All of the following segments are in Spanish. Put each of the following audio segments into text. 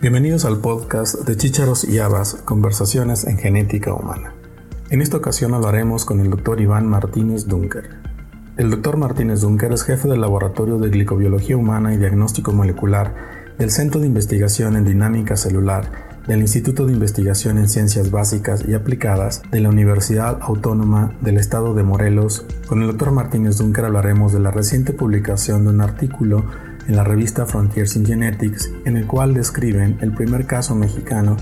Bienvenidos al podcast de Chícharos y Habas, Conversaciones en Genética Humana. En esta ocasión hablaremos con el doctor Iván Martínez Dunker. El doctor Martínez Dunker es jefe del Laboratorio de Glicobiología Humana y Diagnóstico Molecular del Centro de Investigación en Dinámica Celular del Instituto de Investigación en Ciencias Básicas y Aplicadas de la Universidad Autónoma del Estado de Morelos. Con el doctor Martínez Dunker hablaremos de la reciente publicación de un artículo en la revista Frontiers in Genetics, en el cual describen el primer caso mexicano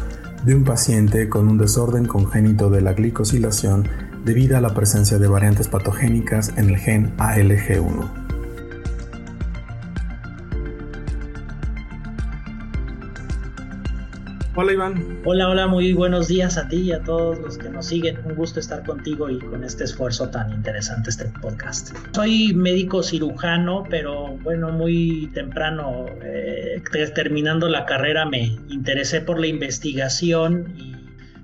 de un paciente con un desorden congénito de la glicosilación debido a la presencia de variantes patogénicas en el gen ALG1. Hola Iván. Hola, hola, muy buenos días a ti y a todos los que nos siguen. Un gusto estar contigo y con este esfuerzo tan interesante, este podcast. Soy médico cirujano, pero bueno, muy temprano, eh, terminando la carrera, me interesé por la investigación y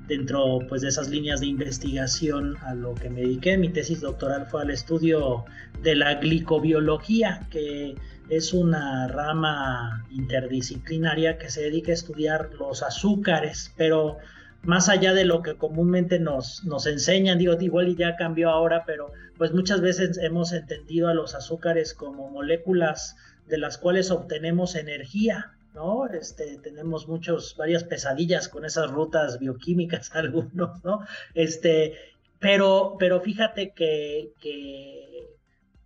dentro pues, de esas líneas de investigación a lo que me dediqué. Mi tesis doctoral fue al estudio de la glicobiología, que es una rama interdisciplinaria que se dedica a estudiar los azúcares, pero más allá de lo que comúnmente nos, nos enseñan, digo, igual y ya cambió ahora, pero pues muchas veces hemos entendido a los azúcares como moléculas de las cuales obtenemos energía, ¿no? Este, tenemos muchos, varias pesadillas con esas rutas bioquímicas, algunos, ¿no? Este, pero, pero fíjate que, que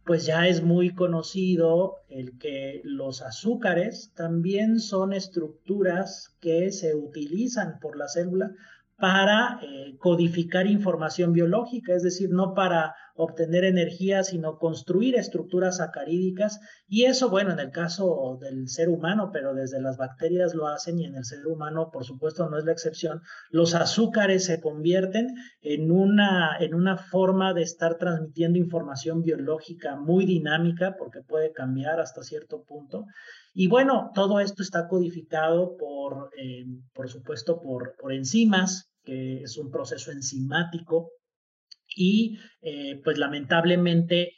pues ya es muy conocido el que los azúcares también son estructuras que se utilizan por la célula para eh, codificar información biológica, es decir, no para obtener energía, sino construir estructuras acarídicas. Y eso, bueno, en el caso del ser humano, pero desde las bacterias lo hacen y en el ser humano, por supuesto, no es la excepción. Los azúcares se convierten en una, en una forma de estar transmitiendo información biológica muy dinámica, porque puede cambiar hasta cierto punto. Y bueno, todo esto está codificado por, eh, por supuesto, por, por enzimas, que es un proceso enzimático. Y eh, pues lamentablemente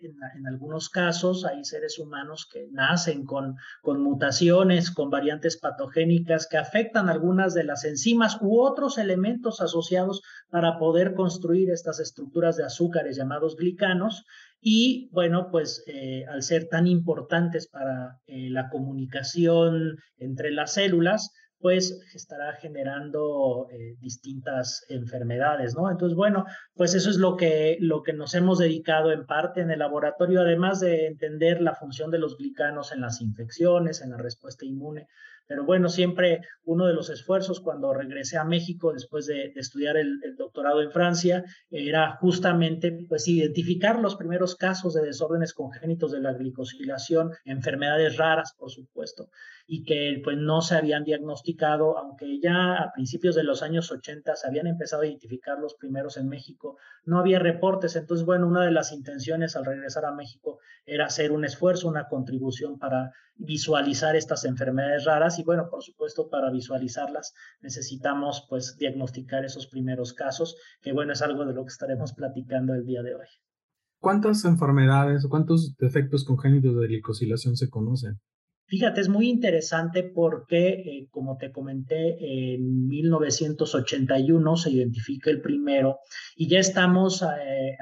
en, algunos casos hay seres humanos que nacen con, con mutaciones, con variantes patogénicas que afectan algunas de las enzimas u otros elementos asociados para poder construir estas estructuras de azúcares llamados glicanos. Y bueno, pues eh, al ser tan importantes para eh, la comunicación entre las células, pues estará generando eh, distintas enfermedades, ¿no? Entonces, bueno, pues eso es lo que, lo que nos hemos dedicado en parte en el laboratorio, además de entender la función de los glicanos en las infecciones, en la respuesta inmune. Pero bueno, siempre uno de los esfuerzos cuando regresé a México después de, estudiar el, doctorado en Francia era justamente pues identificar los primeros casos de desórdenes congénitos de la glicosilación, enfermedades raras, por supuesto y que pues no se habían diagnosticado, aunque ya a principios de los años 80 se habían empezado a identificar los primeros en México, no había reportes. Entonces, bueno, una de las intenciones al regresar a México era hacer un esfuerzo, una contribución para visualizar estas enfermedades raras y bueno, por supuesto, para visualizarlas necesitamos pues diagnosticar esos primeros casos, que bueno, es algo de lo que estaremos platicando el día de hoy. ¿Cuántas enfermedades o cuántos defectos congénitos de glicosilación se conocen? Fíjate, es muy interesante porque, eh, como te comenté, en 1981 se identifica el primero y ya estamos eh,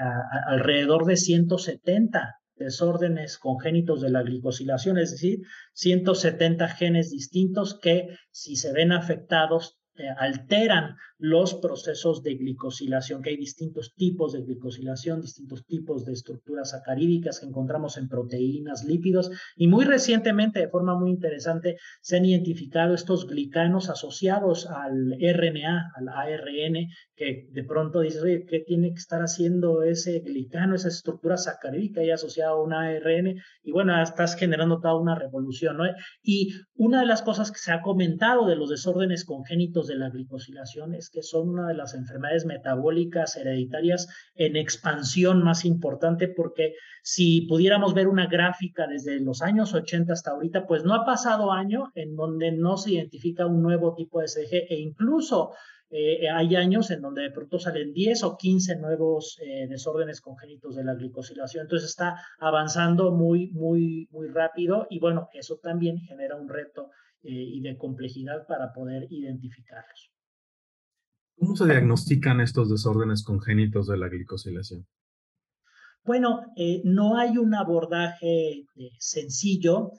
alrededor de 170 desórdenes congénitos de la glicosilación, es decir, 170 genes distintos que si se ven afectados eh, alteran los procesos de glicosilación, que hay distintos tipos de glicosilación, distintos tipos de estructuras acarídicas que encontramos en proteínas, lípidos, y muy recientemente, de forma muy interesante, se han identificado estos glicanos asociados al RNA, al ARN, que de pronto dices, oye, ¿qué tiene que estar haciendo ese glicano, esa estructura sacarídica ahí asociada a un ARN? Y bueno, estás generando toda una revolución, ¿no? Y una de las cosas que se ha comentado de los desórdenes congénitos de la glicosilación es que son una de las enfermedades metabólicas hereditarias en expansión más importante, porque si pudiéramos ver una gráfica desde los años 80 hasta ahorita, pues no ha pasado año en donde no se identifica un nuevo tipo de SDG e incluso eh, hay años en donde de pronto salen 10 o 15 nuevos eh, desórdenes congénitos de la glicosilación. Entonces está avanzando muy, muy, muy rápido y bueno, eso también genera un reto y de complejidad para poder identificarlos. ¿Cómo se diagnostican estos desórdenes congénitos de la glicosilación? Bueno, eh, no hay un abordaje eh, sencillo.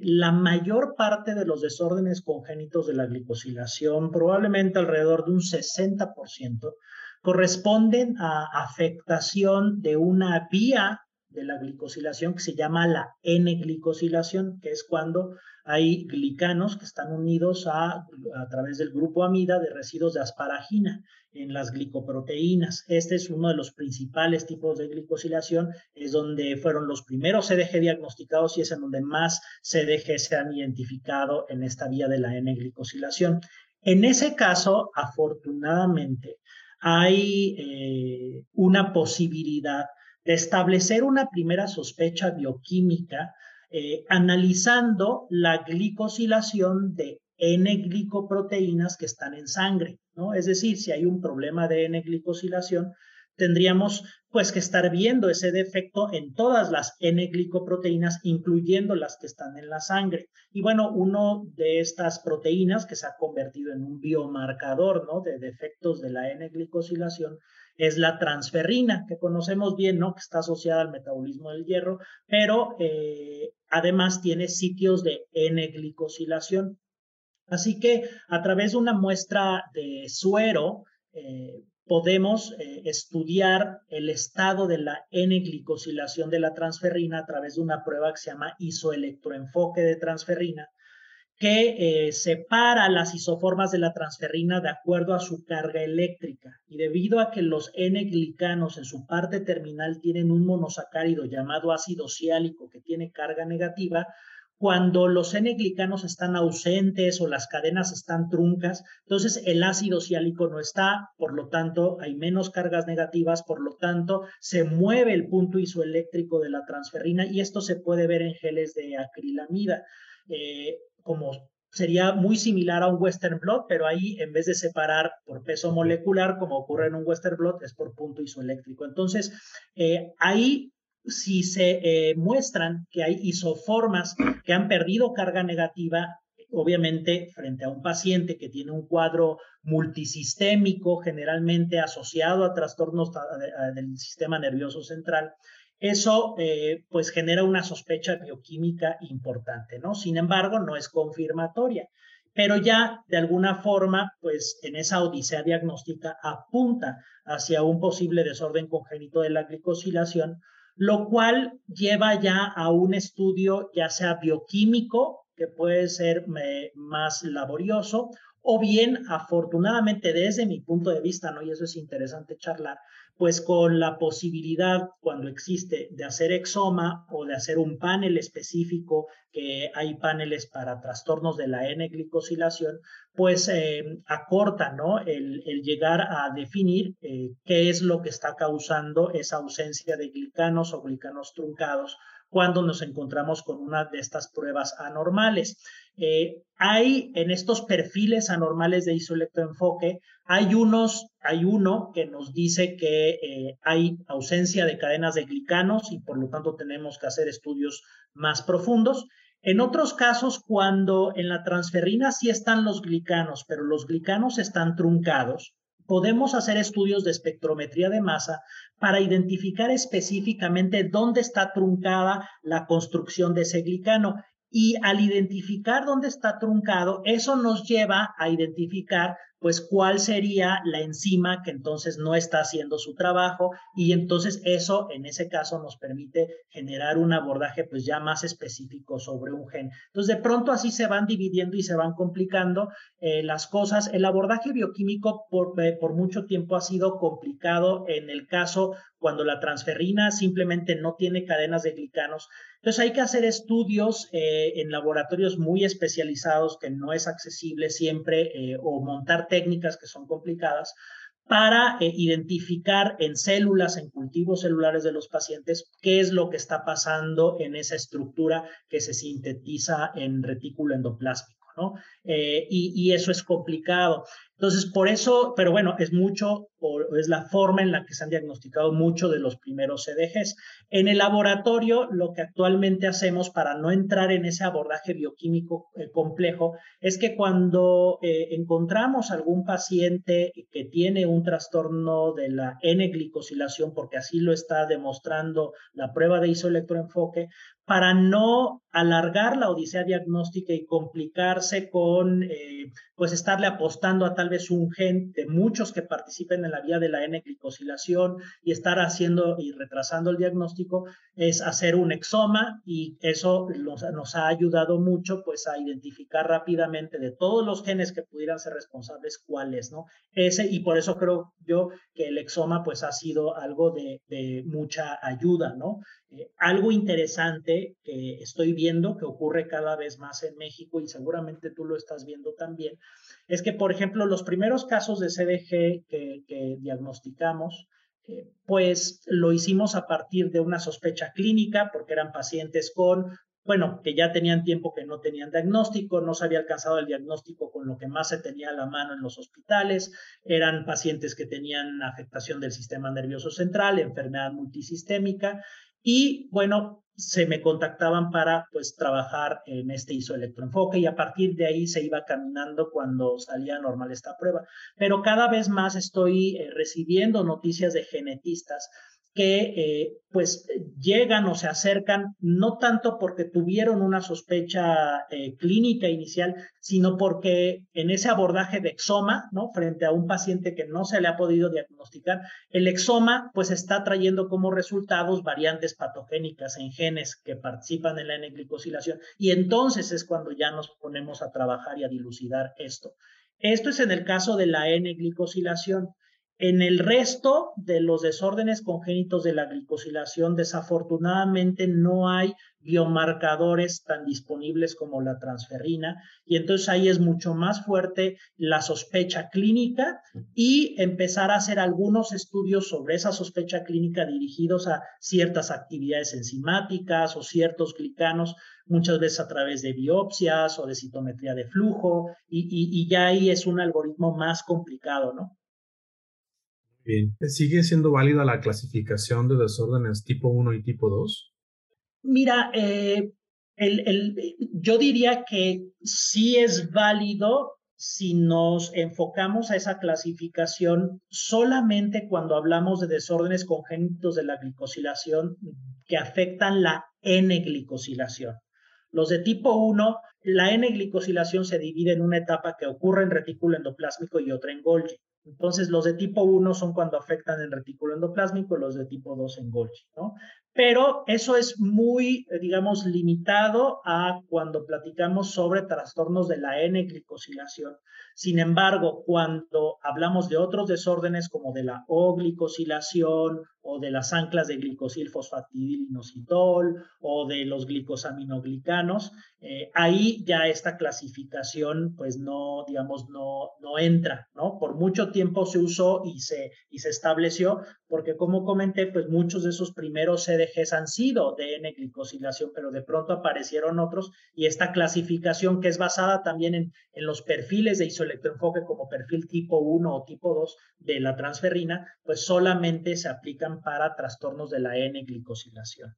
La mayor parte de los desórdenes congénitos de la glicosilación, probablemente alrededor de un 60%, corresponden a afectación de una vía de la glicosilación que se llama la N-glicosilación, que es cuando hay glicanos que están unidos a, a través del grupo amida de residuos de asparagina en las glicoproteínas. Este es uno de los principales tipos de glicosilación, es donde fueron los primeros CDG diagnosticados y es en donde más CDG se han identificado en esta vía de la N-glicosilación. En ese caso, afortunadamente, hay eh, una posibilidad de establecer una primera sospecha bioquímica eh, analizando la glicosilación de N-glicoproteínas que están en sangre, ¿no? Es decir, si hay un problema de N-glicosilación, tendríamos pues que estar viendo ese defecto en todas las N-glicoproteínas, incluyendo las que están en la sangre. Y bueno, uno de estas proteínas que se ha convertido en un biomarcador, ¿no? De defectos de la N-glicosilación es la transferrina, que conocemos bien, ¿no? Que está asociada al metabolismo del hierro, pero eh, además tiene sitios de N-glicosilación. Así que a través de una muestra de suero, eh, podemos eh, estudiar el estado de la N-glicosilación de la transferrina a través de una prueba que se llama isoelectroenfoque de transferrina, que eh, separa las isoformas de la transferrina de acuerdo a su carga eléctrica. Y debido a que los N-glicanos en su parte terminal tienen un monosacárido llamado ácido ciálico que tiene carga negativa, cuando los N-glicanos están ausentes o las cadenas están truncas, entonces el ácido ciálico no está, por lo tanto hay menos cargas negativas, por lo tanto se mueve el punto isoeléctrico de la transferrina y esto se puede ver en geles de acrilamida, eh, como sería muy similar a un Western blot, pero ahí en vez de separar por peso molecular, como ocurre en un Western blot, es por punto isoeléctrico. Entonces, eh, ahí si se eh, muestran que hay isoformas que han perdido carga negativa, obviamente frente a un paciente que tiene un cuadro multisistémico, generalmente asociado a trastornos del sistema nervioso central, eso eh, pues genera una sospecha bioquímica importante, ¿no? Sin embargo, no es confirmatoria, pero ya de alguna forma, pues en esa odisea diagnóstica apunta hacia un posible desorden congénito de la glicosilación, lo cual lleva ya a un estudio ya sea bioquímico, que puede ser eh, más laborioso, o bien, afortunadamente, desde mi punto de vista, ¿no? Y eso es interesante charlar, pues con la posibilidad, cuando existe, de hacer exoma o de hacer un panel específico, que hay paneles para trastornos de la N-glicosilación, pues eh, acorta, ¿no? El, llegar a definir eh, qué es lo que está causando esa ausencia de glicanos o glicanos truncados cuando nos encontramos con una de estas pruebas anormales. Eh, hay en estos perfiles anormales de isoelectroenfoque, hay unos, hay uno que nos dice que eh, hay ausencia de cadenas de glicanos y por lo tanto tenemos que hacer estudios más profundos. En otros casos, cuando en la transferrina sí están los glicanos, pero los glicanos están truncados, podemos hacer estudios de espectrometría de masa para identificar específicamente dónde está truncada la construcción de ese glicano. Y al identificar dónde está truncado, eso nos lleva a identificar pues cuál sería la enzima que entonces no está haciendo su trabajo y entonces eso en ese caso nos permite generar un abordaje pues ya más específico sobre un gen. Entonces de pronto así se van dividiendo y se van complicando eh, las cosas. El abordaje bioquímico por, eh, por mucho tiempo ha sido complicado en el caso cuando la transferrina simplemente no tiene cadenas de glicanos. Entonces hay que hacer estudios eh, en laboratorios muy especializados que no es accesible siempre o montar técnicas que son complicadas para eh, identificar en células, en cultivos celulares de los pacientes, qué es lo que está pasando en esa estructura que se sintetiza en retículo endoplásmico. ¿no? Eh, y, eso es complicado. Entonces, por eso, pero bueno, es mucho o es la forma en la que se han diagnosticado mucho de los primeros CDGs. En el laboratorio, lo que actualmente hacemos para no entrar en ese abordaje bioquímico eh, complejo es que cuando eh, encontramos algún paciente que tiene un trastorno de la N-glicosilación, porque así lo está demostrando la prueba de isoelectroenfoque, para no alargar la odisea diagnóstica y complicarse con, eh, pues, estarle apostando a tal vez un gen de muchos que participen en la vía de la N-glicosilación y estar haciendo y retrasando el diagnóstico, es hacer un exoma y eso nos, ha ayudado mucho, pues, a identificar rápidamente de todos los genes que pudieran ser responsables cuáles, ¿no? Ese, y por eso creo yo que el exoma, pues, ha sido algo de mucha ayuda, ¿no? Eh, algo interesante que estoy viendo que ocurre cada vez más en México y seguramente tú lo estás viendo también, es que, por ejemplo, los primeros casos de CDG que, diagnosticamos, eh, pues lo hicimos a partir de una sospecha clínica, porque eran pacientes con, bueno, que ya tenían tiempo que no tenían diagnóstico, no se había alcanzado el diagnóstico con lo que más se tenía a la mano en los hospitales, eran pacientes que tenían afectación del sistema nervioso central, enfermedad multisistémica, y bueno, se me contactaban para pues trabajar en este isoelectroenfoque y a partir de ahí se iba caminando cuando salía normal esta prueba. Pero cada vez más estoy eh, recibiendo noticias de genetistas que eh, pues llegan o se acercan no tanto porque tuvieron una sospecha eh, clínica inicial, sino porque en ese abordaje de exoma, ¿no? Frente a un paciente que no se le ha podido diagnosticar, el exoma pues está trayendo como resultados variantes patogénicas en genes que participan en la N-glicosilación y entonces es cuando ya nos ponemos a trabajar y a dilucidar esto. Esto es en el caso de la N-glicosilación. En el resto de los desórdenes congénitos de la glicosilación, desafortunadamente no hay biomarcadores tan disponibles como la transferrina y entonces ahí es mucho más fuerte la sospecha clínica y empezar a hacer algunos estudios sobre esa sospecha clínica dirigidos a ciertas actividades enzimáticas o ciertos glicanos, muchas veces a través de biopsias o de citometría de flujo y, y ya ahí es un algoritmo más complicado, ¿no? Bien. ¿Sigue siendo válida la clasificación de desórdenes tipo 1 y tipo 2? Mira, eh, el, yo diría que sí es válido si nos enfocamos a esa clasificación solamente cuando hablamos de desórdenes congénitos de la glicosilación que afectan la N-glicosilación. Los de tipo 1, la N-glicosilación se divide en una etapa que ocurre en retículo endoplásmico y otra en Golgi. Entonces, los de tipo 1 son cuando afectan el retículo endoplásmico, los de tipo 2 en Golgi, ¿no? Pero eso es muy, eh, digamos, limitado a cuando platicamos sobre trastornos de la N-glicosilación. Sin embargo, cuando hablamos de otros desórdenes como de la O-glicosilación o de las anclas de glicosil fosfatidilinositol o de los glicosaminoglicanos, eh, ahí ya esta clasificación pues no, digamos, no, no entra, ¿no? Por mucho tiempo se usó y se, y se estableció, porque como comenté, pues muchos de esos primeros CDGs han sido de N-glicosilación, pero de pronto aparecieron otros y esta clasificación que es basada también en, en los perfiles de isoelectroenfoque como perfil tipo 1 o tipo 2 de la transferrina, pues solamente se aplican para trastornos de la N-glicosilación.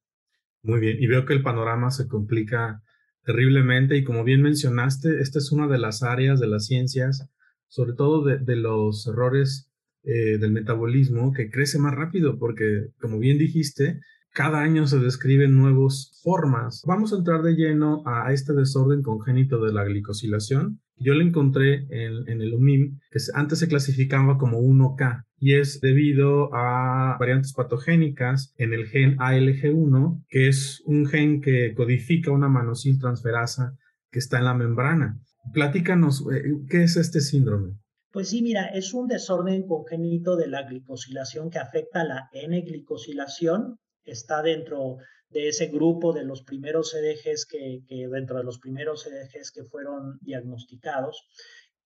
Muy bien, y veo que el panorama se complica terriblemente y como bien mencionaste, esta es una de las áreas de las ciencias, sobre todo de, los errores eh, del metabolismo, que crece más rápido porque, como bien dijiste, cada año se describen nuevas formas. Vamos a entrar de lleno a este desorden congénito de la glicosilación. Yo lo encontré en, el UMIM, que antes se clasificaba como 1K, y es debido a variantes patogénicas en el gen ALG1, que es un gen que codifica una transferasa que está en la membrana. Platícanos, eh, ¿qué es este síndrome? Pues sí, mira, es un desorden congénito de la glicosilación que afecta a la N-glicosilación está dentro de ese grupo de los primeros CDGs que, dentro de los primeros que fueron diagnosticados.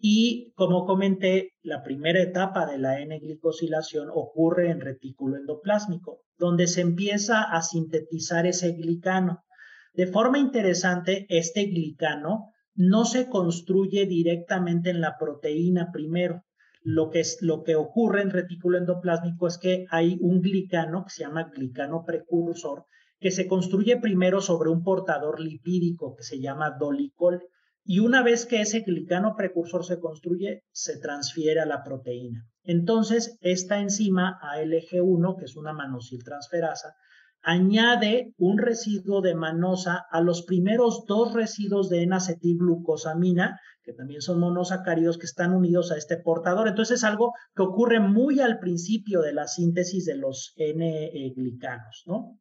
Y como comenté, la primera etapa de la N-glicosilación ocurre en retículo endoplásmico, donde se empieza a sintetizar ese glicano. De forma interesante, este glicano no se construye directamente en la proteína primero. Lo que, es, lo que ocurre en retículo endoplásmico es que hay un glicano que se llama glicano precursor que se construye primero sobre un portador lipídico que se llama dolicol y una vez que ese glicano precursor se construye, se transfiere a la proteína. Entonces, esta enzima ALG1, que es una manosiltransferasa, añade un residuo de manosa a los primeros dos residuos de N-acetilglucosamina, que también son monosacáridos que están unidos a este portador. Entonces es algo que ocurre muy al principio de la síntesis de los N-glicanos, ¿no?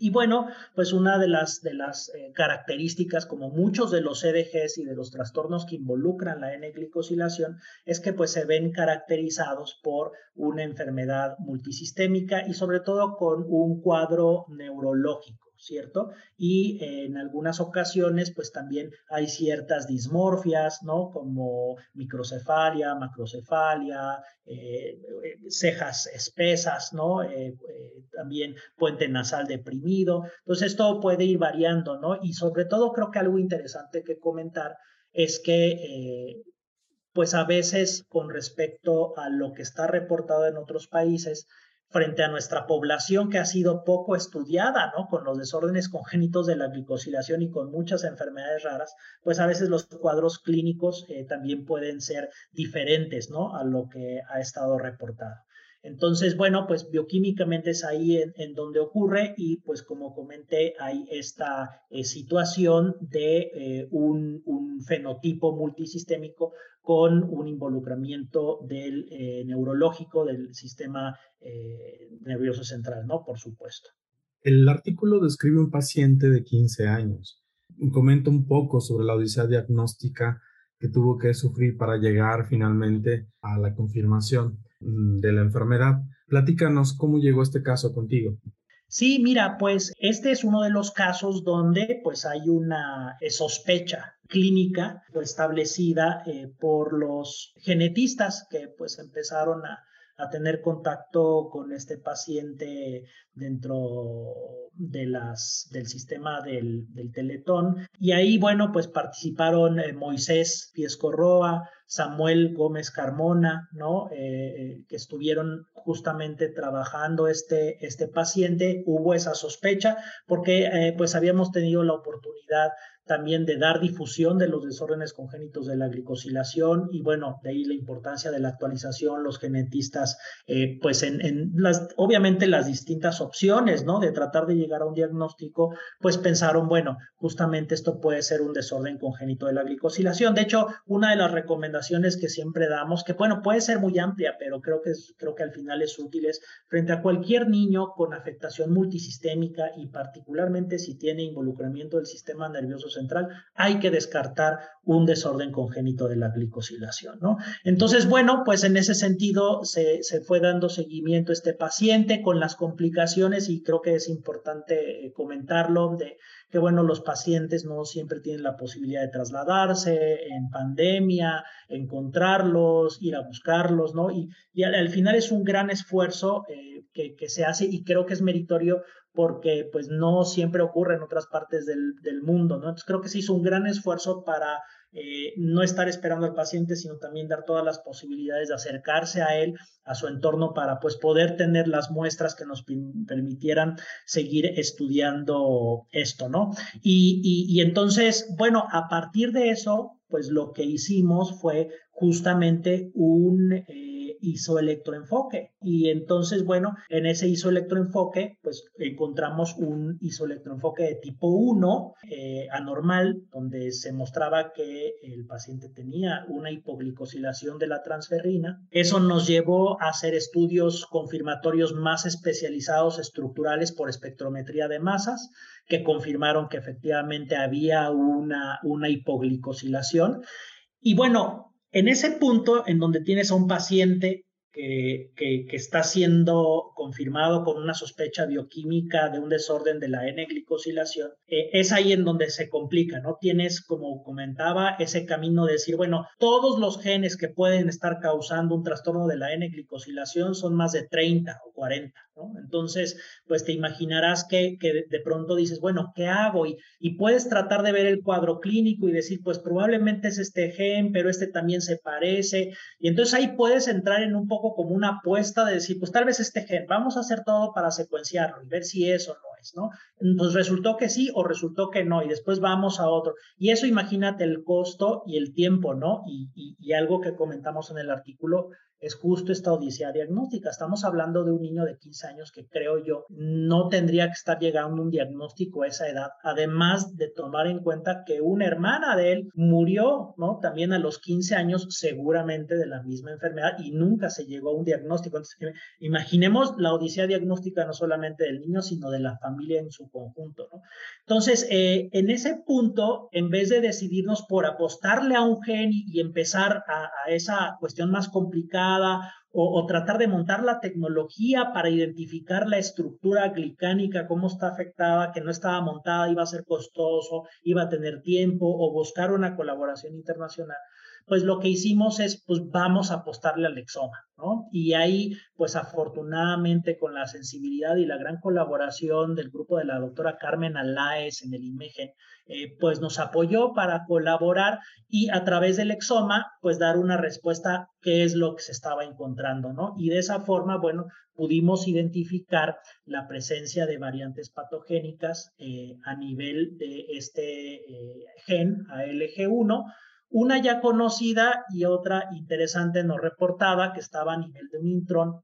Y bueno, pues una de las, de las eh, características, como muchos de los CDGs y de los trastornos que involucran la N-glicosilación, es que pues se ven caracterizados por una enfermedad multisistémica y sobre todo con un cuadro neurológico. ¿Cierto? Y en algunas ocasiones, pues también hay ciertas dismorfias, ¿no? Como microcefalia, macrocefalia, eh, cejas espesas, ¿no? Eh, eh, también puente nasal deprimido. Entonces, esto puede ir variando, ¿no? Y sobre todo, creo que algo interesante que comentar es que pues a veces con respecto a lo que está reportado en otros países, frente a nuestra población que ha sido poco estudiada, ¿no? Con los desórdenes congénitos de la glicosilación y con muchas enfermedades raras, pues a veces los cuadros clínicos eh, también pueden ser diferentes, ¿no? A lo que ha estado reportado. Entonces, bueno, pues bioquímicamente es ahí en, donde ocurre y pues como comenté, hay esta eh, situación de eh, un, fenotipo multisistémico con un involucramiento del eh, neurológico del sistema nervioso central, ¿no? Por supuesto. El artículo describe un paciente de 15 años. Comenta un poco sobre la odisea diagnóstica que tuvo que sufrir para llegar finalmente a la confirmación. Mm, de la enfermedad. Platícanos cómo llegó este caso contigo. Sí, mira, pues este es uno de los casos donde pues hay una eh, sospecha clínica establecida eh, por los genetistas que pues empezaron a, a tener contacto con este paciente dentro de las, del sistema del, del Teletón. Y ahí, bueno, pues participaron eh, Moisés Piescorroa, Samuel Gómez Carmona, ¿no? Eh, eh, que estuvieron justamente trabajando este, este paciente. Hubo esa sospecha porque pues habíamos tenido la oportunidad también de dar difusión de los desórdenes congénitos de la glicosilación y bueno, de ahí la importancia de la actualización, los genetistas, eh, pues en, las, obviamente las distintas opciones, ¿no? De tratar de llegar a un diagnóstico, pues pensaron, bueno, justamente esto puede ser un desorden congénito de la glicosilación. De hecho, una de las recomendaciones que siempre damos, que bueno, puede ser muy amplia, pero creo que, es, creo que al final es útil, es frente a cualquier niño con afectación multisistémica y particularmente si tiene involucramiento del sistema nervioso central, hay que descartar un desorden congénito de la glicosilación, ¿no? Entonces, bueno, pues en ese sentido se, se fue dando seguimiento a este paciente con las complicaciones y creo que es importante eh, comentarlo de que bueno, los pacientes no siempre tienen la posibilidad de trasladarse en pandemia, encontrarlos, ir a buscarlos, ¿no? Y, y al, final es un gran esfuerzo eh, que, que, se hace y creo que es meritorio porque pues no siempre ocurre en otras partes del, del mundo, ¿no? Entonces creo que se hizo un gran esfuerzo para eh, no estar esperando al paciente, sino también dar todas las posibilidades de acercarse a él, a su entorno, para pues poder tener las muestras que nos permitieran seguir estudiando esto, ¿no? Y, y, entonces, bueno, a partir de eso, pues lo que hicimos fue justamente un... Eh, isoelectroenfoque. Y entonces, bueno, en ese isoelectroenfoque, pues encontramos un isoelectroenfoque de tipo 1, eh, anormal, donde se mostraba que el paciente tenía una hipoglicosilación de la transferrina. Eso nos llevó a hacer estudios confirmatorios más especializados estructurales por espectrometría de masas que confirmaron que efectivamente había una, una hipoglicosilación. Y bueno, en ese punto en donde tienes a un paciente que, que, está siendo confirmado con una sospecha bioquímica de un desorden de la N-glicosilación, eh, es ahí en donde se complica, ¿no? Tienes, como comentaba, ese camino de decir, bueno, todos los genes que pueden estar causando un trastorno de la N-glicosilación son más de 30 o 40. Entonces, pues te imaginarás que, de pronto dices, bueno, ¿qué hago? Y, y puedes tratar de ver el cuadro clínico y decir, pues probablemente es este gen, pero este también se parece. Y entonces ahí puedes entrar en un poco como una apuesta de decir, pues tal vez este gen, vamos a hacer todo para secuenciarlo y ver si es o no es, ¿no? Pues resultó que sí o resultó que no, y después vamos a otro. Y eso imagínate el costo y el tiempo, ¿no? Y, y algo que comentamos en el artículo, es justo esta odisea diagnóstica. Estamos hablando de un niño de 15 años que creo yo no tendría que estar llegando a un diagnóstico a esa edad, además de tomar en cuenta que una hermana de él murió, ¿no? También a los 15 años seguramente de la misma enfermedad y nunca se llegó a un diagnóstico. Entonces, imaginemos la odisea diagnóstica no solamente del niño, sino de la familia en su conjunto, ¿no? Entonces, eh, en ese punto, en vez de decidirnos por apostarle a un gen y, empezar a esa cuestión más complicada, o, tratar de montar la tecnología para identificar la estructura glicánica, cómo está afectada, que no estaba montada, iba a ser costoso, iba a tener tiempo, o buscar una colaboración internacional pues lo que hicimos es, pues vamos a apostarle al exoma, ¿no? Y ahí, pues afortunadamente con la sensibilidad y la gran colaboración del grupo de la doctora Carmen Alaez en el IMEGEN, eh, pues nos apoyó para colaborar y a través del exoma, pues dar una respuesta qué es lo que se estaba encontrando, ¿no? Y de esa forma, bueno, pudimos identificar la presencia de variantes patogénicas eh, a nivel de este eh, gen ALG1, una ya conocida y otra interesante no reportada que estaba a nivel de un intrón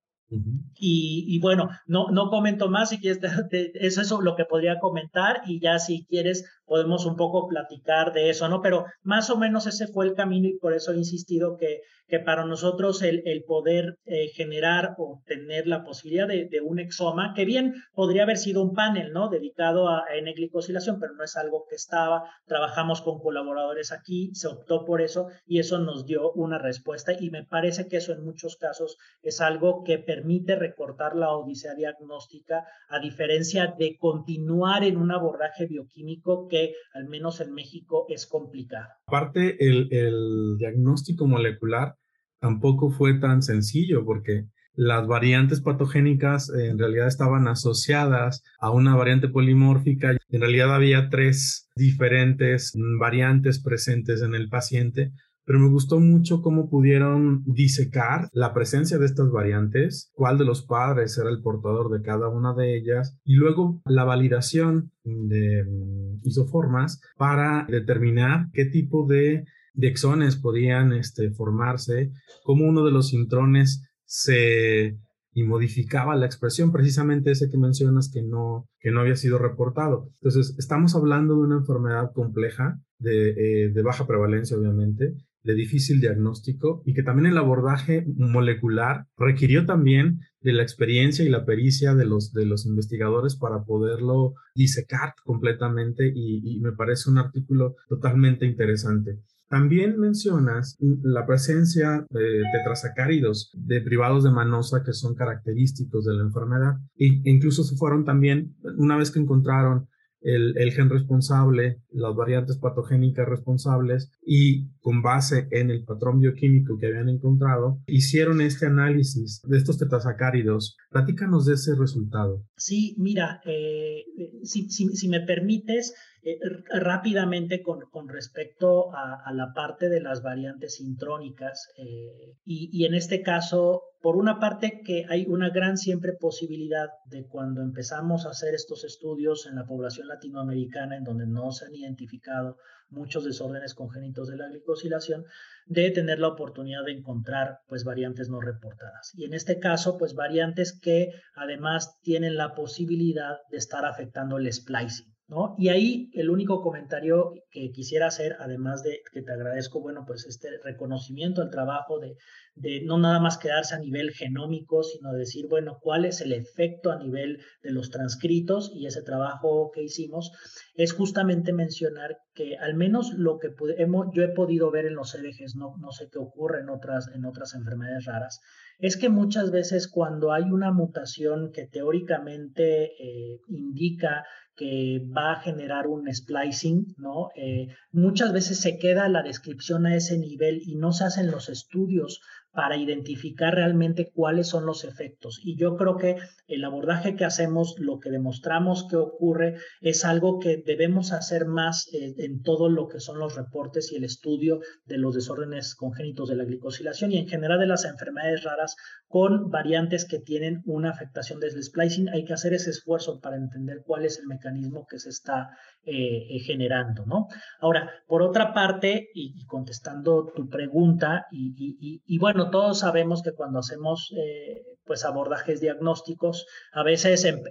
y, bueno, no, no comento más, si quieres, es eso lo que podría comentar y ya si quieres podemos un poco platicar de eso, ¿no? Pero más o menos ese fue el camino y por eso he insistido que, que para nosotros el, el poder eh, generar o tener la posibilidad de, de, un exoma, que bien podría haber sido un panel, ¿no? Dedicado a N-glicosilación, pero no es algo que estaba, trabajamos con colaboradores aquí, se optó por eso y eso nos dio una respuesta y me parece que eso en muchos casos es algo que permite recortar la odisea diagnóstica a diferencia de continuar en un abordaje bioquímico al menos en México es complicado. Aparte, el, el diagnóstico molecular tampoco fue tan sencillo porque las variantes patogénicas en realidad estaban asociadas a una variante polimórfica. En realidad había tres diferentes variantes presentes en el paciente, pero me gustó mucho cómo pudieron disecar la presencia de estas variantes, cuál de los padres era el portador de cada una de ellas y luego la validación de mm, isoformas para determinar qué tipo de, exones podían este, formarse, cómo uno de los intrones se y modificaba la expresión, precisamente ese que mencionas que no, que no había sido reportado. Entonces, estamos hablando de una enfermedad compleja, de, eh, de baja prevalencia, obviamente, de difícil diagnóstico y que también el abordaje molecular requirió también de la experiencia y la pericia de los, de los investigadores para poderlo disecar completamente y, me parece un artículo totalmente interesante. También mencionas la presencia de tetrasacáridos de privados de manosa que son característicos de la enfermedad e incluso se fueron también, una vez que encontraron el, gen responsable, las variantes patogénicas responsables y con base en el patrón bioquímico que habían encontrado, hicieron este análisis de estos tetasacáridos. Platícanos de ese resultado. Sí, mira, eh, si, si, me permites, eh, rápidamente con, con respecto a, la parte de las variantes intrónicas eh, y, y, en este caso, por una parte que hay una gran siempre posibilidad de cuando empezamos a hacer estos estudios en la población latinoamericana en donde no se han identificado muchos desórdenes congénitos de la glicosilación, de tener la oportunidad de encontrar pues variantes no reportadas. Y en este caso, pues variantes que además tienen la posibilidad de estar afectando el splicing. ¿No? Y ahí el único comentario que quisiera hacer, además de que te agradezco, bueno, pues este reconocimiento al trabajo de, de no nada más quedarse a nivel genómico, sino decir, bueno, cuál es el efecto a nivel de los transcritos y ese trabajo que hicimos, es justamente mencionar que al menos lo que hemos, yo he podido ver en los CDGs, no, no sé qué ocurre en otras, en otras enfermedades raras, es que muchas veces cuando hay una mutación que teóricamente eh, indica que va a generar un splicing, ¿no? Eh, muchas veces se queda la descripción a ese nivel y no se hacen los estudios para identificar realmente cuáles son los efectos. Y yo creo que el abordaje que hacemos, lo que demostramos que ocurre, es algo que debemos hacer más eh, en todo lo que son los reportes y el estudio de los desórdenes congénitos de la glicosilación y en general de las enfermedades raras con variantes que tienen una afectación del splicing. Hay que hacer ese esfuerzo para entender cuál es el mecanismo que se está eh, eh, generando, ¿no? Ahora, por otra parte, y, contestando tu pregunta, y, bueno, todos sabemos que cuando hacemos eh, pues abordajes diagnósticos, a veces em,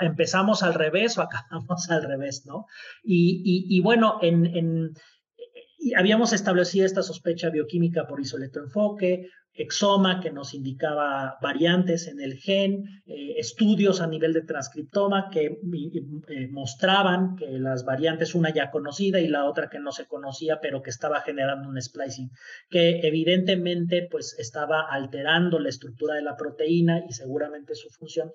empezamos al revés o acabamos al revés, ¿no? Y, bueno, en, habíamos establecido esta sospecha bioquímica por isoelectroenfoque, exoma que nos indicaba variantes en el gen, eh, estudios a nivel de transcriptoma que eh, mostraban que las variantes, una ya conocida y la otra que no se conocía, pero que estaba generando un splicing, que evidentemente pues estaba alterando la estructura de la proteína y seguramente su función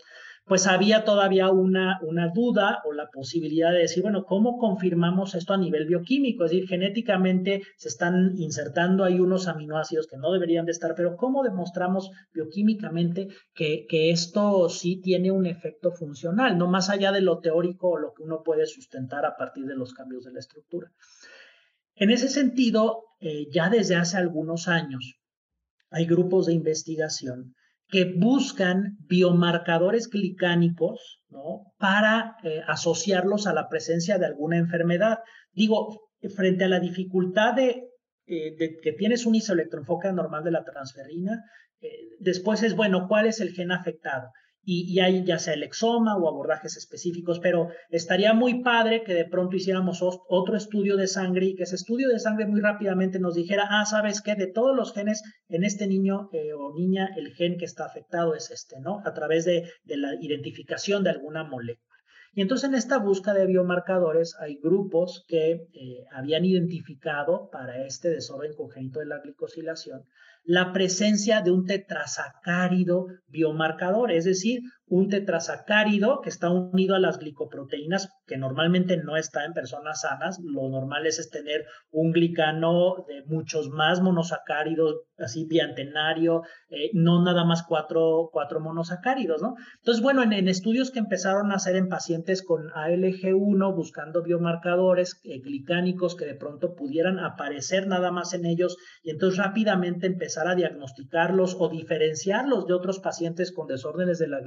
pues había todavía una, una duda o la posibilidad de decir, bueno, ¿cómo confirmamos esto a nivel bioquímico? Es decir, genéticamente se están insertando ahí unos aminoácidos que no deberían de estar, pero ¿cómo demostramos bioquímicamente que, esto sí tiene un efecto funcional, no más allá de lo teórico o lo que uno puede sustentar a partir de los cambios de la estructura? En ese sentido, eh, ya desde hace algunos años hay grupos de investigación que buscan biomarcadores clicánicos ¿no? para eh, asociarlos a la presencia de alguna enfermedad. Digo, frente a la dificultad de, eh, que tienes un isoelectroenfoque normal de la transferrina, eh, después es, bueno, ¿cuál es el gen afectado? y, hay ya sea el exoma o abordajes específicos, pero estaría muy padre que de pronto hiciéramos otro estudio de sangre y que ese estudio de sangre muy rápidamente nos dijera, ah, sabes qué, de todos los genes en este niño eh, o niña, el gen que está afectado es este, ¿no? A través de, la identificación de alguna molécula. Y entonces en esta búsqueda de biomarcadores hay grupos que eh, habían identificado para este desorden congénito de la glicosilación la presencia de un tetrasacárido biomarcador, es decir, un tetrasacárido que está unido a las glicoproteínas, que normalmente no está en personas sanas. Lo normal es, tener un glicano de muchos más monosacáridos, así biantenario, eh, no nada más cuatro, cuatro, monosacáridos, ¿no? Entonces, bueno, en, estudios que empezaron a hacer en pacientes con ALG1, buscando biomarcadores eh, glicánicos que de pronto pudieran aparecer nada más en ellos y entonces rápidamente empezar a diagnosticarlos o diferenciarlos de otros pacientes con desórdenes de la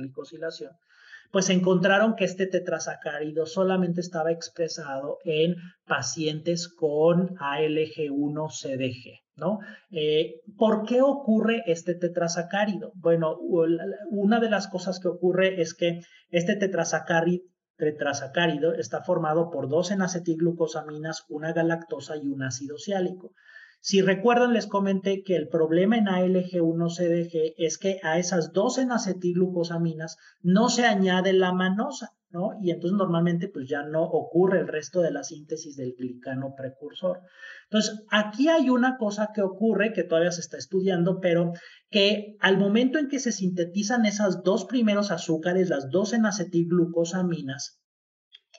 pues encontraron que este tetrasacárido solamente estaba expresado en pacientes con ALG1-CDG. ¿No? Eh, ¿Por qué ocurre este tetrasacárido? Bueno, una de las cosas que ocurre es que este tetrasacárido, tetrasacárido está formado por dos enacetilglucosaminas, una galactosa y un ácido ciálico. Si recuerdan, les comenté que el problema en ALG1-CDG es que a esas dos acetilglucosaminas no se añade la manosa, ¿no? Y entonces normalmente pues ya no ocurre el resto de la síntesis del glicano precursor. Entonces, aquí hay una cosa que ocurre que todavía se está estudiando, pero que al momento en que se sintetizan esas dos primeros azúcares, las dos acetilglucosaminas,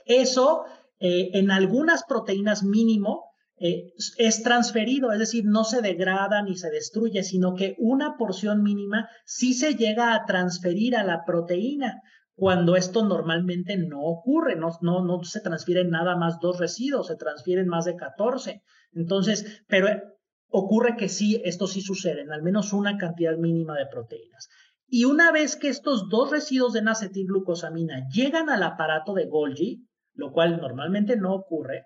eso eh, en algunas proteínas mínimo eh, es transferido, es decir, no se degrada ni se destruye, sino que una porción mínima sí se llega a transferir a la proteína, cuando esto normalmente no ocurre, no, no, no se transfieren nada más dos residuos, se transfieren más de 14. Entonces, pero ocurre que sí, esto sí sucede, en al menos una cantidad mínima de proteínas. Y una vez que estos dos residuos de acetilglucosamina llegan al aparato de Golgi, lo cual normalmente no ocurre,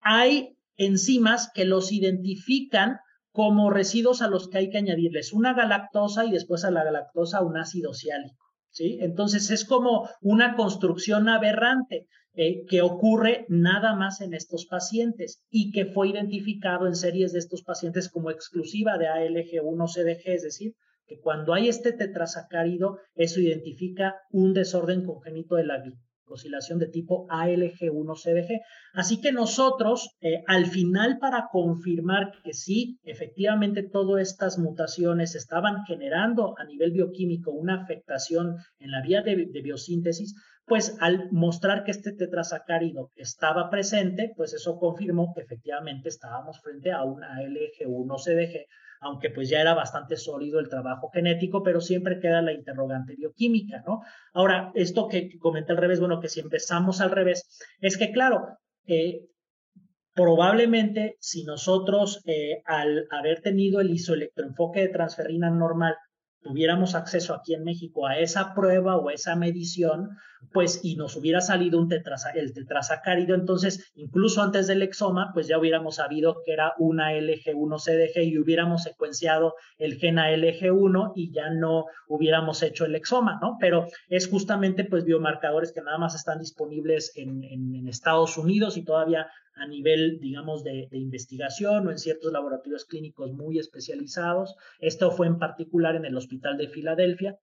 hay enzimas que los identifican como residuos a los que hay que añadirles una galactosa y después a la galactosa un ácido ciálico. ¿sí? Entonces es como una construcción aberrante eh, que ocurre nada más en estos pacientes y que fue identificado en series de estos pacientes como exclusiva de ALG1-CDG, es decir, que cuando hay este tetrasacárido, eso identifica un desorden congénito de la oscilación de tipo ALG1-CDG. Así que nosotros, eh, al final, para confirmar que sí, efectivamente, todas estas mutaciones estaban generando a nivel bioquímico una afectación en la vía de, biosíntesis, pues al mostrar que este tetrasacárido estaba presente, pues eso confirmó que efectivamente estábamos frente a una LG1-CDG, aunque pues ya era bastante sólido el trabajo genético, pero siempre queda la interrogante bioquímica, ¿no? Ahora, esto que comenté al revés, bueno, que si empezamos al revés, es que claro, eh, probablemente si nosotros eh, al haber tenido el isoelectroenfoque de transferrina normal tuviéramos acceso aquí en México a esa prueba o esa medición, pues y nos hubiera salido un el tetrasacárido, entonces incluso antes del exoma, pues ya hubiéramos sabido que era una LG1-CDG y hubiéramos secuenciado el gen LG1 y ya no hubiéramos hecho el exoma, ¿no? Pero es justamente pues biomarcadores que nada más están disponibles en, en Estados Unidos y todavía a nivel, digamos, de, investigación o en ciertos laboratorios clínicos muy especializados. Esto fue en particular en el Hospital de Filadelfia.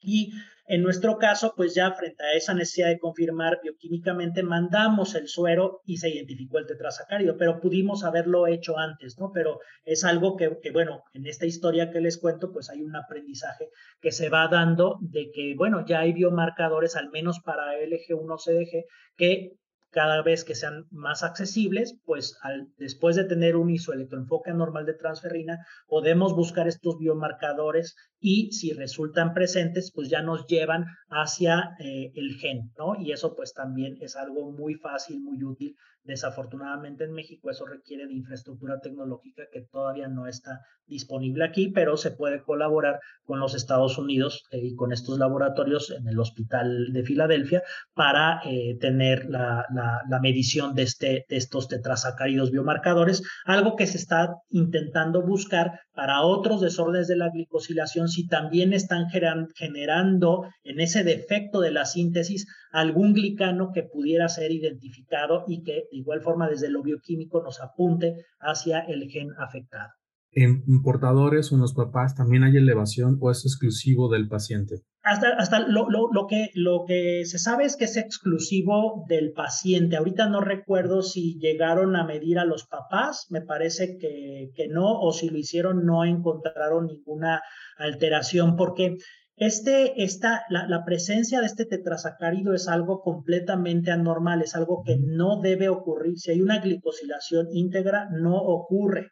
Y en nuestro caso, pues ya frente a esa necesidad de confirmar bioquímicamente, mandamos el suero y se identificó el tetrasacárido, pero pudimos haberlo hecho antes, ¿no? Pero es algo que, que, bueno, en esta historia que les cuento, pues hay un aprendizaje que se va dando de que, bueno, ya hay biomarcadores, al menos para LG1-CDG, que cada vez que sean más accesibles, pues al, después de tener un isoelectroenfoque normal de transferrina, podemos buscar estos biomarcadores y si resultan presentes, pues ya nos llevan hacia eh, el gen, ¿no? Y eso pues también es algo muy fácil, muy útil Desafortunadamente en México eso requiere de infraestructura tecnológica que todavía no está disponible aquí, pero se puede colaborar con los Estados Unidos eh, y con estos laboratorios en el Hospital de Filadelfia para eh, tener la, la, medición de, este, de estos tetrasacáridos biomarcadores, algo que se está intentando buscar para otros desórdenes de la glicosilación si también están generando en ese defecto de la síntesis algún glicano que pudiera ser identificado y que de igual forma desde lo bioquímico nos apunte hacia el gen afectado. ¿En portadores o en los papás también hay elevación o es exclusivo del paciente? Hasta, hasta lo, lo, que, lo que se sabe es que es exclusivo del paciente. Ahorita no recuerdo si llegaron a medir a los papás, me parece que, que no, o si lo hicieron no encontraron ninguna alteración, porque este, esta, la, la, presencia de este tetrasacárido es algo completamente anormal, es algo que no debe ocurrir. Si hay una glicosilación íntegra, no ocurre.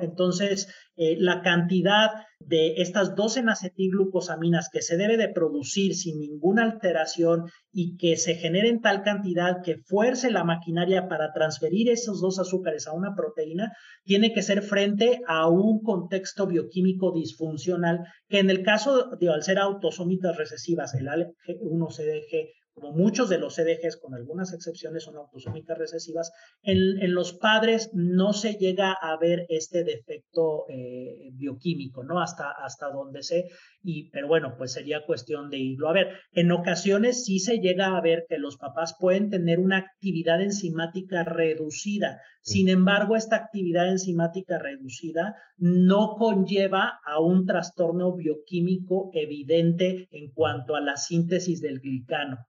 Entonces, eh, la cantidad de estas dos acetilglucosaminas que se debe de producir sin ninguna alteración y que se generen tal cantidad que fuerce la maquinaria para transferir esos dos azúcares a una proteína, tiene que ser frente a un contexto bioquímico disfuncional que en el caso de al ser autosómicas recesivas, el ALG1-CDG como muchos de los CDGs, con algunas excepciones, son autosómicas recesivas, en, los padres no se llega a ver este defecto eh, bioquímico, ¿no? Hasta, hasta donde sé, y, pero bueno, pues sería cuestión de irlo a ver. En ocasiones sí se llega a ver que los papás pueden tener una actividad enzimática reducida. Sin embargo, esta actividad enzimática reducida no conlleva a un trastorno bioquímico evidente en cuanto a la síntesis del glicano.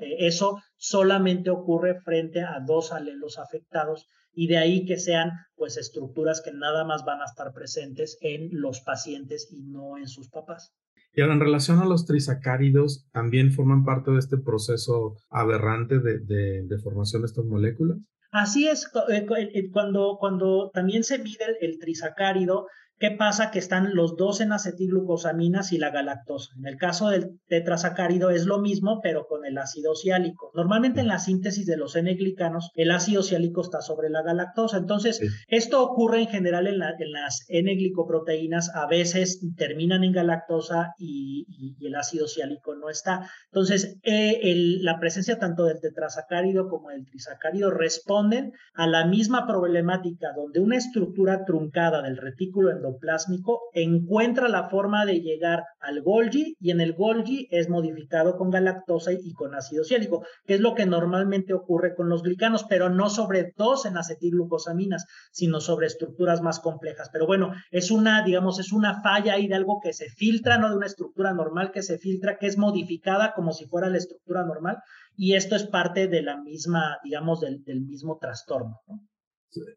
Eh, eso solamente ocurre frente a dos alelos afectados y de ahí que sean pues estructuras que nada más van a estar presentes en los pacientes y no en sus papás. Y ahora, en relación a los trisacáridos, ¿también forman parte de este proceso aberrante de, formación de estas moléculas? Así es, eh, cuando, cuando también se mide el trisacárido, ¿Qué pasa? Que están los dos en acetilglucosaminas y la galactosa. En el caso del tetrasacárido es lo mismo, pero con el ácido ciálico. Normalmente en la síntesis de los N-glicanos, el ácido ciálico está sobre la galactosa. Entonces, esto ocurre en general en, las N-glicoproteínas. A veces terminan en galactosa y, el ácido ciálico no está. Entonces, eh, la presencia tanto del tetrasacárido como del trisacárido responden a la misma problemática donde una estructura truncada del retículo endotelial encuentra la forma de llegar al Golgi y en el Golgi es modificado con galactosa y con ácido ciálico, que es lo que normalmente ocurre con los glicanos, pero no sobre dos en acetilglucosaminas, sino sobre estructuras más complejas. Pero bueno, es una, digamos, es una falla ahí de algo que se filtra, no de una estructura normal que se filtra, que es modificada como si fuera la estructura normal, y esto es parte de la misma, digamos, del, del mismo trastorno. ¿no?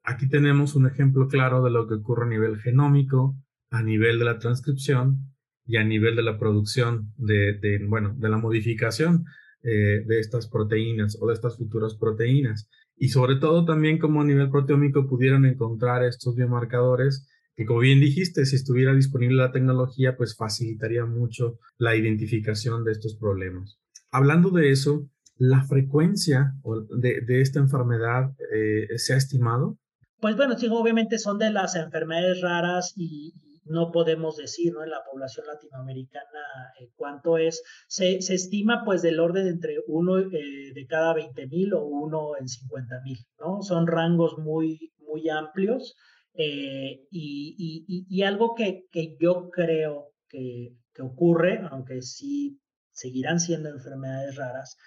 Aquí tenemos un ejemplo claro de lo que ocurre a nivel genómico, a nivel de la transcripción y a nivel de la producción de, bueno, de la modificación eh, de estas proteínas o de estas futuras proteínas. Y sobre todo también como a nivel proteómico pudieron encontrar estos biomarcadores que como bien dijiste, si estuviera disponible la tecnología, pues facilitaría mucho la identificación de estos problemas. Hablando de eso, ¿la frecuencia de, de esta enfermedad eh, se ha estimado? Pues bueno, sí, obviamente son de las enfermedades raras y, no podemos decir ¿no? en la población latinoamericana eh, cuánto es. Se, se, estima pues del orden entre uno eh, de cada 20 mil o uno en 50 mil, ¿no? Son rangos muy, muy amplios y, y, y, algo que, que yo creo que, que ocurre, aunque sí seguirán siendo enfermedades raras,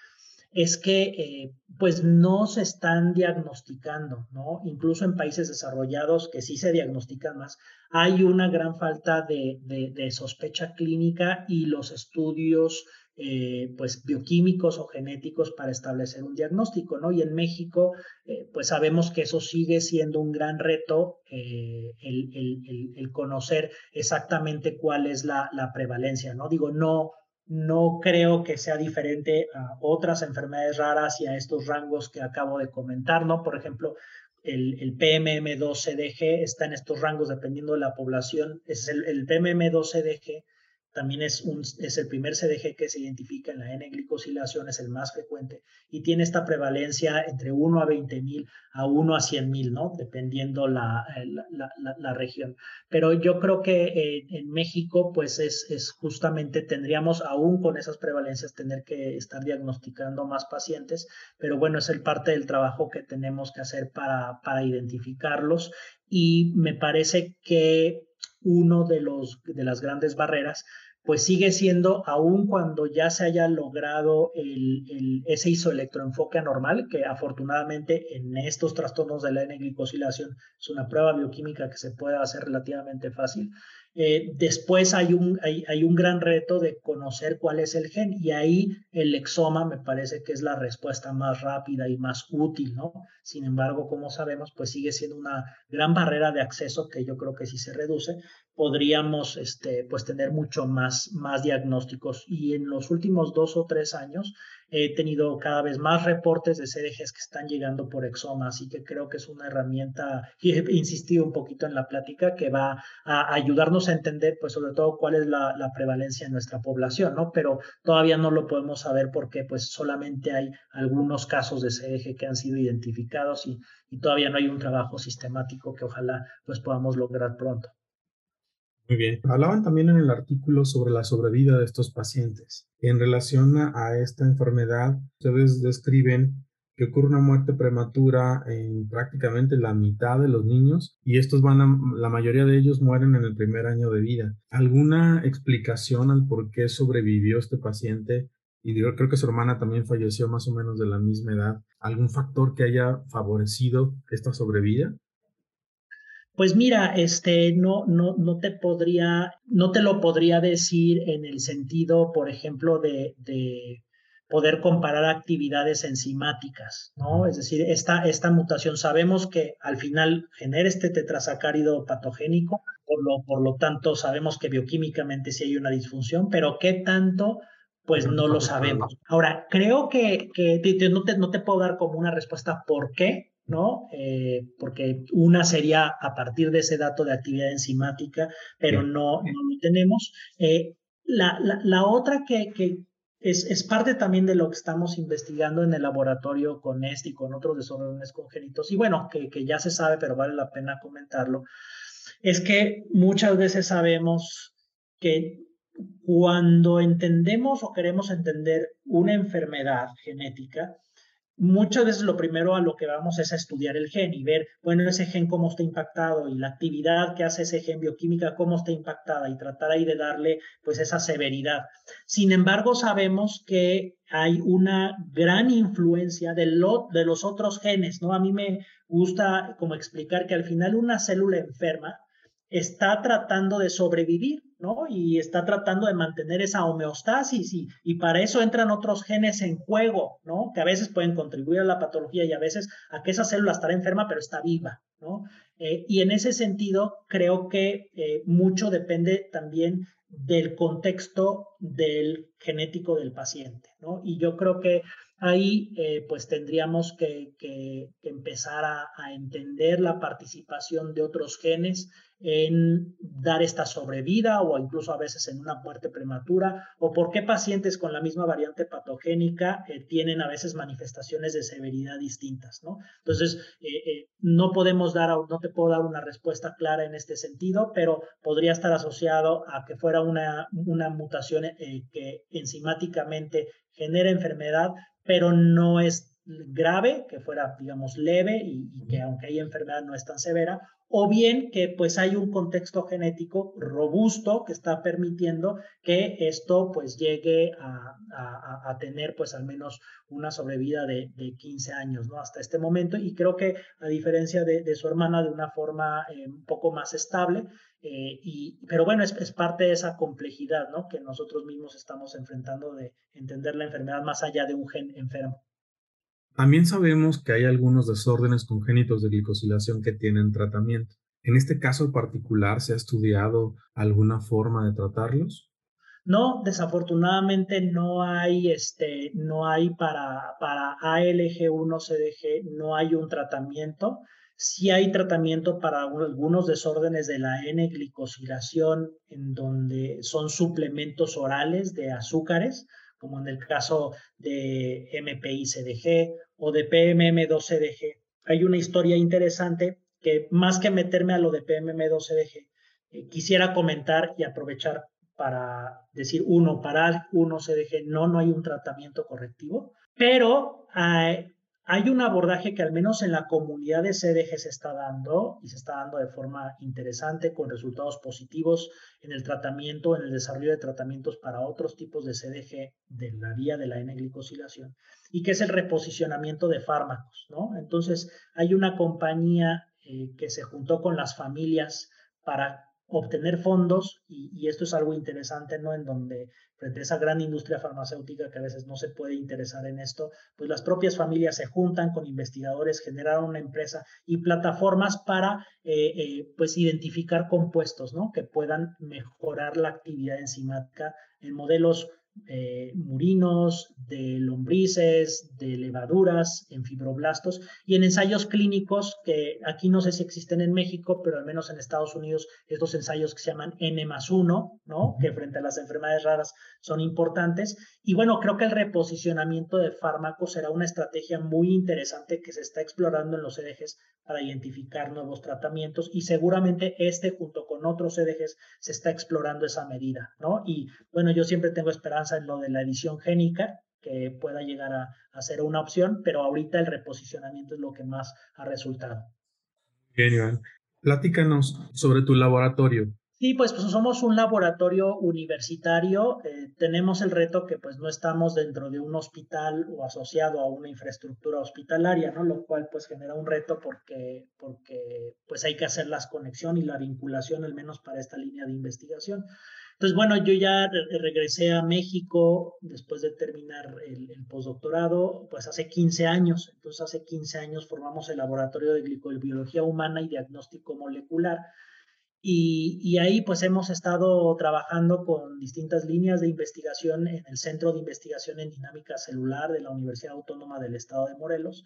es que eh, pues no se están diagnosticando, ¿no? Incluso en países desarrollados que sí se diagnostican más, hay una gran falta de, de, sospecha clínica y los estudios eh, pues bioquímicos o genéticos para establecer un diagnóstico, ¿no? Y en México, eh, pues sabemos que eso sigue siendo un gran reto, el, el, el, conocer exactamente cuál es la, la prevalencia, ¿no? Digo, no, no creo que sea diferente a otras enfermedades raras y a estos rangos que acabo de comentar, ¿no? Por ejemplo, el, el PMM2-CDG está en estos rangos dependiendo de la población. Es el, el PMM2-CDG también es, un, es el primer CDG que se identifica en la N-glicosilación, es el más frecuente y tiene esta prevalencia entre 1 a 20 mil a 1 a 100 mil, ¿no? Dependiendo la, la, la, región. Pero yo creo que eh, en México, pues es, es, justamente, tendríamos aún con esas prevalencias tener que estar diagnosticando más pacientes, pero bueno, es el parte del trabajo que tenemos que hacer para, para identificarlos y me parece que uno de, los, de las grandes barreras pues sigue siendo, aun cuando ya se haya logrado el, ese isoelectroenfoque anormal, que afortunadamente en estos trastornos de la N-glicosilación es una prueba bioquímica que se puede hacer relativamente fácil, eh, después hay un, hay, hay, un gran reto de conocer cuál es el gen y ahí el exoma me parece que es la respuesta más rápida y más útil, ¿no? Sin embargo, como sabemos, pues sigue siendo una gran barrera de acceso que yo creo que si se reduce, podríamos este, pues tener mucho más, más diagnósticos. Y en los últimos dos o tres años he tenido cada vez más reportes de CDGs que están llegando por exoma, así que creo que es una herramienta, y he insistido un poquito en la plática, que va a ayudarnos a entender, pues sobre todo cuál es la, prevalencia en nuestra población, ¿no? Pero todavía no lo podemos saber porque pues solamente hay algunos casos de CDG que han sido identificados y, y todavía no hay un trabajo sistemático que ojalá pues podamos lograr pronto. Muy bien. Hablaban también en el artículo sobre la sobrevida de estos pacientes. En relación a esta enfermedad, ustedes describen que ocurre una muerte prematura en prácticamente la mitad de los niños y estos van a, la mayoría de ellos mueren en el primer año de vida. ¿Alguna explicación al por qué sobrevivió este paciente? Y yo creo que su hermana también falleció más o menos de la misma edad. ¿Algún factor que haya favorecido esta sobrevida? Pues mira, este, no, no, no te podría, no te lo podría decir en el sentido, por ejemplo, de, de poder comparar actividades enzimáticas, ¿no? Es decir, esta, esta mutación sabemos que al final genera este tetrasacárido patogénico, por lo, por lo tanto sabemos que bioquímicamente sí hay una disfunción, pero qué tanto, pues no lo sabemos. Ahora, creo que, que no, te, no te puedo dar como una respuesta por qué, ¿no? Eh, porque una sería a partir de ese dato de actividad enzimática, pero no, no lo tenemos. Eh, la, la, la, otra que, que es, es, parte también de lo que estamos investigando en el laboratorio con este y con otros desórdenes congénitos, y bueno, que, que ya se sabe, pero vale la pena comentarlo, es que muchas veces sabemos que cuando entendemos o queremos entender una enfermedad genética, muchas veces lo primero a lo que vamos es a estudiar el gen y ver, bueno, ese gen cómo está impactado y la actividad que hace ese gen bioquímica cómo está impactada y tratar ahí de darle pues esa severidad. Sin embargo, sabemos que hay una gran influencia de, lo, de los otros genes, ¿no? A mí me gusta como explicar que al final una célula enferma está tratando de sobrevivir, ¿no? Y está tratando de mantener esa homeostasis y, para eso entran otros genes en juego, ¿no? Que a veces pueden contribuir a la patología y a veces a que esa célula estará enferma pero está viva, ¿no? Eh, y en ese sentido, creo que eh, mucho depende también del contexto del genético del paciente, ¿no? Y yo creo que ahí eh, pues tendríamos que, empezar a, entender la participación de otros genes en dar esta sobrevida o incluso a veces en una muerte prematura o por qué pacientes con la misma variante patogénica eh, tienen a veces manifestaciones de severidad distintas, ¿no? Entonces, eh, no podemos dar, no te puedo dar una respuesta clara en este sentido, pero podría estar asociado a que fuera una, una mutación que enzimáticamente genera enfermedad, pero no es grave, que fuera, digamos, leve y, que aunque hay enfermedad no es tan severa, o bien que pues hay un contexto genético robusto que está permitiendo que esto pues llegue a, tener pues al menos una sobrevida de, 15 años, ¿no? Hasta este momento y creo que a diferencia de, su hermana de una forma eh, un poco más estable, eh, y, pero bueno, es, es, parte de esa complejidad, ¿no? Que nosotros mismos estamos enfrentando de entender la enfermedad más allá de un gen enfermo. También sabemos que hay algunos desórdenes congénitos de glicosilación que tienen tratamiento. En este caso particular, ¿se ha estudiado alguna forma de tratarlos? No, desafortunadamente no hay, este, no hay para, para ALG1-CDG, no hay un tratamiento. Sí hay tratamiento para algunos desórdenes de la N-glicosilación, en donde son suplementos orales de azúcares, como en el caso de MPI-CDG o de PMM2-CDG. Hay una historia interesante que más que meterme a lo de PMM2-CDG, eh, quisiera comentar y aprovechar para decir, uno, para uno CDG, no, no hay un tratamiento correctivo, pero hay, hay un abordaje que al menos en la comunidad de CDG se está dando y se está dando de forma interesante con resultados positivos en el tratamiento, en el desarrollo de tratamientos para otros tipos de CDG de la vía de la N-glicosilación y que es el reposicionamiento de fármacos, ¿no? Entonces, hay una compañía eh, que se juntó con las familias para obtener fondos, y, esto es algo interesante, ¿no? En donde frente a esa gran industria farmacéutica que a veces no se puede interesar en esto, pues las propias familias se juntan con investigadores, generaron una empresa y plataformas para, eh, eh, pues, identificar compuestos, ¿no? Que puedan mejorar la actividad enzimática en modelos eh, murinos, de lombrices, de levaduras, en fibroblastos y en ensayos clínicos que aquí no sé si existen en México, pero al menos en Estados Unidos estos ensayos que se llaman N más 1, ¿no? que frente a las enfermedades raras son importantes. Y bueno, creo que el reposicionamiento de fármacos será una estrategia muy interesante que se está explorando en los ejes para identificar nuevos tratamientos y seguramente este junto con otros EDGs se está explorando esa medida, ¿no? Y bueno, yo siempre tengo esperanza en lo de la edición génica, que pueda llegar a, a ser una opción, pero ahorita el reposicionamiento es lo que más ha resultado. Bien, Iván. Platícanos sobre tu laboratorio. Sí, pues, pues, somos un laboratorio universitario. Eh, tenemos el reto que pues no estamos dentro de un hospital o asociado a una infraestructura hospitalaria, ¿no? Lo cual pues genera un reto porque, porque pues hay que hacer las conexiones y la vinculación al menos para esta línea de investigación. Entonces, bueno, yo ya regresé a México después de terminar el, el, postdoctorado, pues hace 15 años. Entonces, hace 15 años formamos el Laboratorio de Glicobiología Humana y Diagnóstico Molecular y, ahí pues hemos estado trabajando con distintas líneas de investigación en el Centro de Investigación en Dinámica Celular de la Universidad Autónoma del Estado de Morelos.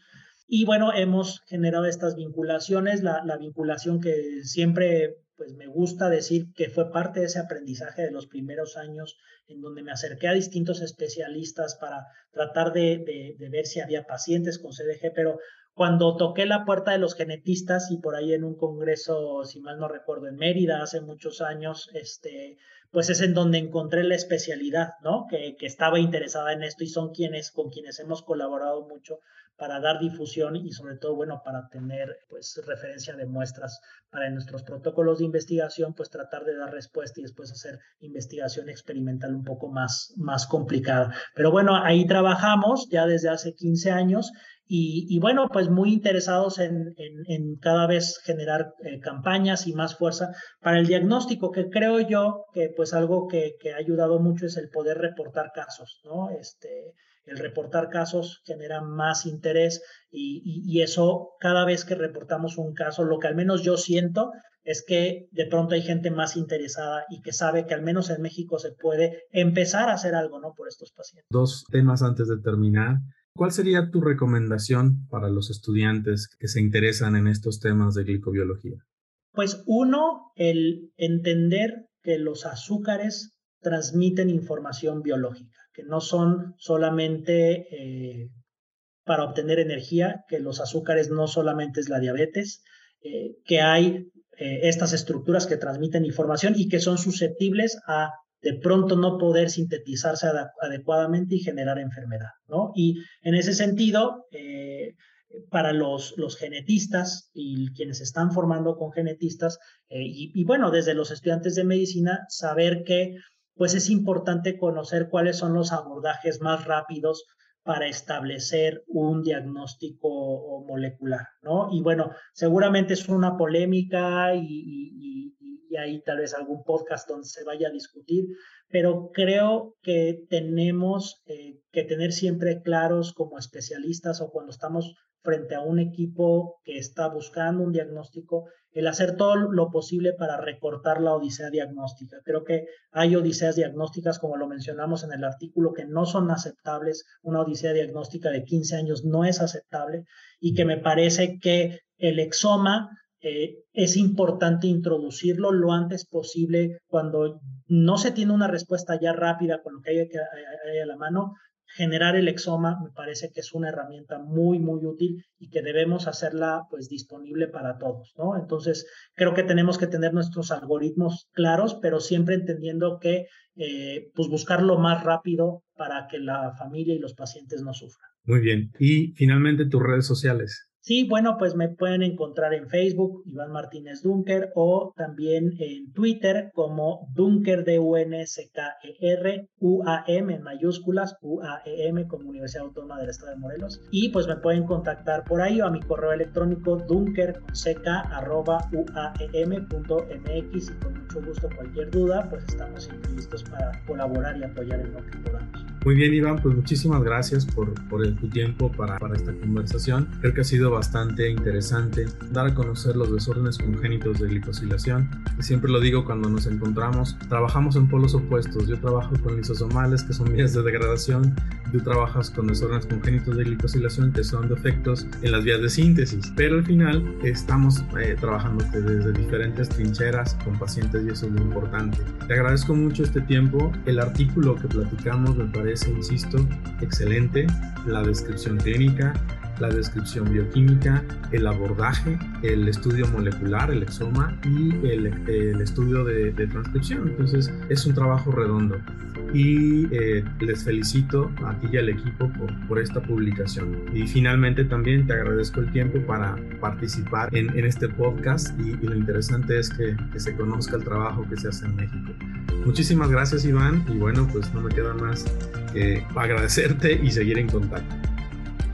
Y bueno, hemos generado estas vinculaciones, la, la vinculación que siempre pues me gusta decir que fue parte de ese aprendizaje de los primeros años en donde me acerqué a distintos especialistas para tratar de, ver si había pacientes con CDG, pero cuando toqué la puerta de los genetistas y por ahí en un congreso, si mal no recuerdo, en Mérida hace muchos años, este, pues es en donde encontré la especialidad, ¿no? Que estaba interesada en esto y son quienes, con quienes hemos colaborado mucho para dar difusión y sobre todo, bueno, para tener pues referencia de muestras para nuestros protocolos de investigación, pues tratar de dar respuesta y después hacer investigación experimental un poco más, más complicada. Pero bueno, ahí trabajamos ya desde hace 15 años y, bueno, pues muy interesados en, en, cada vez generar eh, campañas y más fuerza para el diagnóstico, que creo yo que pues algo que, que, ha ayudado mucho es el poder reportar casos, ¿no? Este, el reportar casos genera más interés y, y, y eso cada vez que reportamos un caso, lo que al menos yo siento es que de pronto hay gente más interesada y que sabe que al menos en México se puede empezar a hacer algo, ¿no? Por estos pacientes. Dos temas antes de terminar. ¿Cuál sería tu recomendación para los estudiantes que se interesan en estos temas de glicobiología? Pues uno, el entender que los azúcares transmiten información biológica, que no son solamente eh, para obtener energía, que los azúcares no solamente es la diabetes, eh, que hay eh, estas estructuras que transmiten información y que son susceptibles a de pronto no poder sintetizarse adecuadamente y generar enfermedad, ¿no? Y en ese sentido, para los, los, genetistas y quienes están formando con genetistas, y, bueno, desde los estudiantes de medicina, saber que pues es importante conocer cuáles son los abordajes más rápidos para establecer un diagnóstico molecular, ¿no? Y bueno, seguramente es una polémica y, y hay tal vez algún podcast donde se vaya a discutir, pero creo que tenemos eh, que tener siempre claros como especialistas o cuando estamos frente a un equipo que está buscando un diagnóstico, el hacer todo lo posible para recortar la odisea diagnóstica. Creo que hay odiseas diagnósticas, como lo mencionamos en el artículo, que no son aceptables. Una odisea diagnóstica de 15 años no es aceptable y que me parece que el exoma eh, es importante introducirlo lo antes posible cuando no se tiene una respuesta ya rápida con lo que hay, a la mano. Generar el exoma me parece que es una herramienta muy, muy útil y que debemos hacerla pues disponible para todos, ¿no? Entonces, creo que tenemos que tener nuestros algoritmos claros, pero siempre entendiendo que eh, pues buscar lo más rápido para que la familia y los pacientes no sufran. Muy bien. Y finalmente tus redes sociales. Sí, bueno, pues me pueden encontrar en Facebook, Iván Martínez Dunker, o también en Twitter como Dunker d u n c k e r u a m en mayúsculas, U-A-E-M como Universidad Autónoma del Estado de Morelos. Y pues me pueden contactar por ahí o a mi correo electrónico dunkerck.uaem.mx y con mucho gusto cualquier duda, pues estamos listos para colaborar y apoyar en lo que podamos. Muy bien, Iván, pues muchísimas gracias por, por tu tiempo para, para esta conversación. Creo que ha sido bastante interesante dar a conocer los desórdenes congénitos de glicosilación. Y siempre lo digo cuando nos encontramos, trabajamos en polos opuestos. Yo trabajo con lisosomales, que son vías de degradación. Tú trabajas con desórdenes congénitos de glicosilación, que son defectos en las vías de síntesis. Pero al final estamos eh, trabajando desde diferentes trincheras con pacientes y eso es muy importante. Te agradezco mucho este tiempo. El artículo que platicamos me parece insisto, excelente, la descripción clínica, la descripción bioquímica, el abordaje, el estudio molecular, el exoma y el, estudio de, transcripción. Entonces es un trabajo redondo y eh, les felicito a ti y al equipo por, esta publicación. Y finalmente también te agradezco el tiempo para participar en, este podcast y, lo interesante es que, que se conozca el trabajo que se hace en México. Muchísimas gracias Iván y bueno pues no me queda más que agradecerte y seguir en contacto.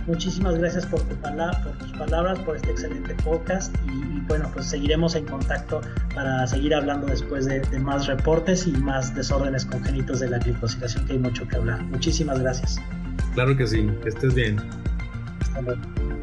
Muchísimas gracias por, tu por tus palabras, por este excelente podcast y, bueno, pues seguiremos en contacto para seguir hablando después de, de, más reportes y más desórdenes congénitos de la glicosilación que hay mucho que hablar. Muchísimas gracias. Claro que sí, que estés bien. Hasta luego.